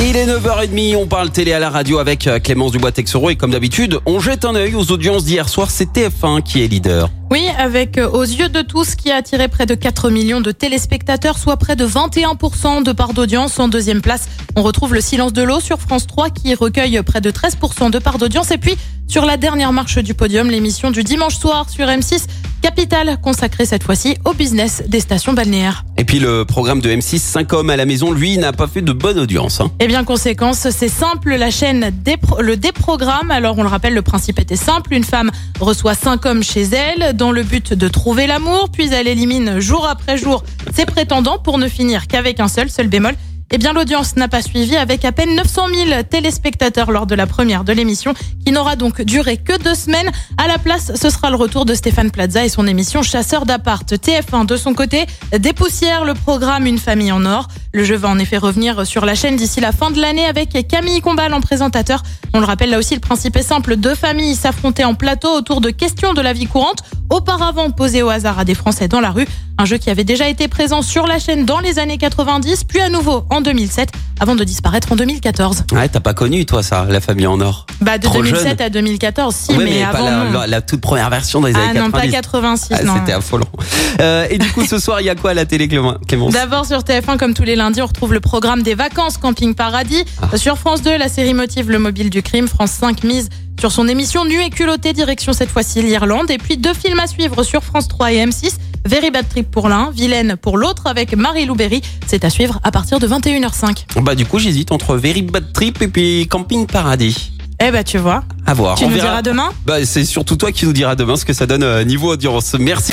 Il est 9h30, on parle télé à la radio avec euh, Clémence Dubois-Texoro et comme d'habitude, on jette un œil aux audiences d'hier soir, c'est TF1 qui est leader. Oui, avec euh, aux yeux de tous qui a attiré près de 4 millions de téléspectateurs, soit près de 21% de part d'audience. En deuxième place, on retrouve le silence de l'eau sur France 3 qui recueille près de 13% de part d'audience. Et puis, sur la dernière marche du podium, l'émission du dimanche soir sur M6, Capital, consacrée cette fois-ci au business des stations balnéaires. Et puis le programme de M6 5 hommes à la maison, lui, n'a pas fait de bonne audience. hein. Et bien, conséquence, c'est simple, la chaîne dépro- le déprogramme. Alors, on le rappelle, le principe était simple. Une femme reçoit cinq hommes chez elle dans le but de trouver l'amour, puis elle élimine jour après jour ses prétendants pour ne finir qu'avec un seul, seul bémol. Eh bien, l'audience n'a pas suivi avec à peine 900 000 téléspectateurs lors de la première de l'émission, qui n'aura donc duré que deux semaines. À la place, ce sera le retour de Stéphane Plaza et son émission Chasseur d'appart. TF1, de son côté, dépoussière le programme Une famille en or. Le jeu va en effet revenir sur la chaîne d'ici la fin de l'année avec Camille Combal en présentateur. On le rappelle là aussi, le principe est simple. Deux familles s'affronter en plateau autour de questions de la vie courante, auparavant posées au hasard à des Français dans la rue. Un jeu qui avait déjà été présent sur la chaîne dans les années 90, puis à nouveau en 2007, avant de disparaître en 2014. Ouais, t'as pas connu, toi, ça, la famille en or? Bah de Trop 2007 jeune. à 2014, si, Ouais, mais, pas avant la, non. la- la toute première version des Ah années non, pas 90. 86, Ah, non. C'était affolant. Euh, et du coup, ce soir, il y a quoi à la télé, Clémence? D'abord sur TF1, comme tous les lundis, on retrouve le programme des vacances Camping Paradis. Ah. Sur France 2, la série motive le mobile du crime. France 5 mise sur son émission Nu et culotté, direction cette fois-ci l'Irlande. Et puis deux films à suivre sur France 3 et M6. Very Bad Trip pour l'un, Vilaine pour l'autre, avec Marie-Lou Berry. C'est à suivre à partir de 21h05. Bah, du coup, j'hésite entre Very Bad Trip et puis Camping Paradis. Eh bah tu vois, À voir. tu on nous verra. diras demain? Bah, c'est surtout toi qui nous diras demain ce que ça donne euh, niveau audience. Merci.